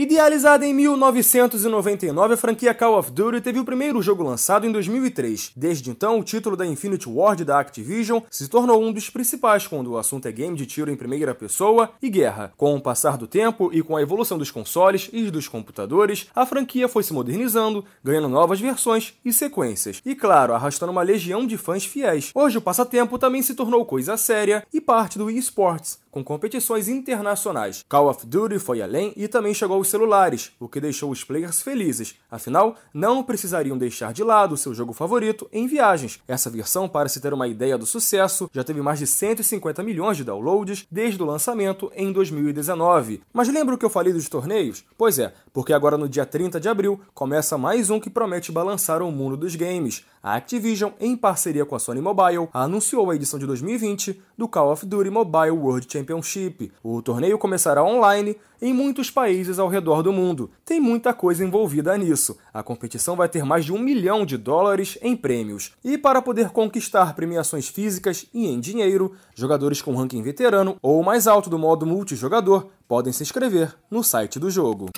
Idealizada em 1999, a franquia Call of Duty teve o primeiro jogo lançado em 2003. Desde então, o título da Infinity Ward da Activision se tornou um dos principais quando o assunto é game de tiro em primeira pessoa e guerra. Com o passar do tempo e com a evolução dos consoles e dos computadores, a franquia foi se modernizando, ganhando novas versões e sequências. E claro, arrastando uma legião de fãs fiéis. Hoje o passatempo também se tornou coisa séria e parte do eSports, com competições internacionais. Call of Duty foi além e também chegou aos celulares, o que deixou os players felizes. Afinal, não precisariam deixar de lado seu jogo favorito em viagens. Essa versão, para se ter uma ideia do sucesso, já teve mais de 150 milhões de downloads desde o lançamento em 2019. Mas lembra o que eu falei dos torneios? Pois é, porque agora no dia 30 de abril começa mais um que promete balançar o mundo dos games. A Activision, em parceria com a Sony Mobile, anunciou a edição de 2020 do Call of Duty Mobile World Championship. O torneio começará online em muitos países ao redor do mundo. Tem muita coisa envolvida nisso. A competição vai ter mais de um milhão de dólares em prêmios. E para poder conquistar premiações físicas e em dinheiro, jogadores com ranking veterano ou mais alto do modo multijogador podem se inscrever no site do jogo.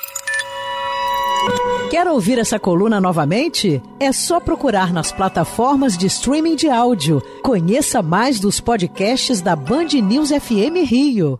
Quer ouvir essa coluna novamente? É só procurar nas plataformas de streaming de áudio. Conheça mais dos podcasts da Band News FM Rio.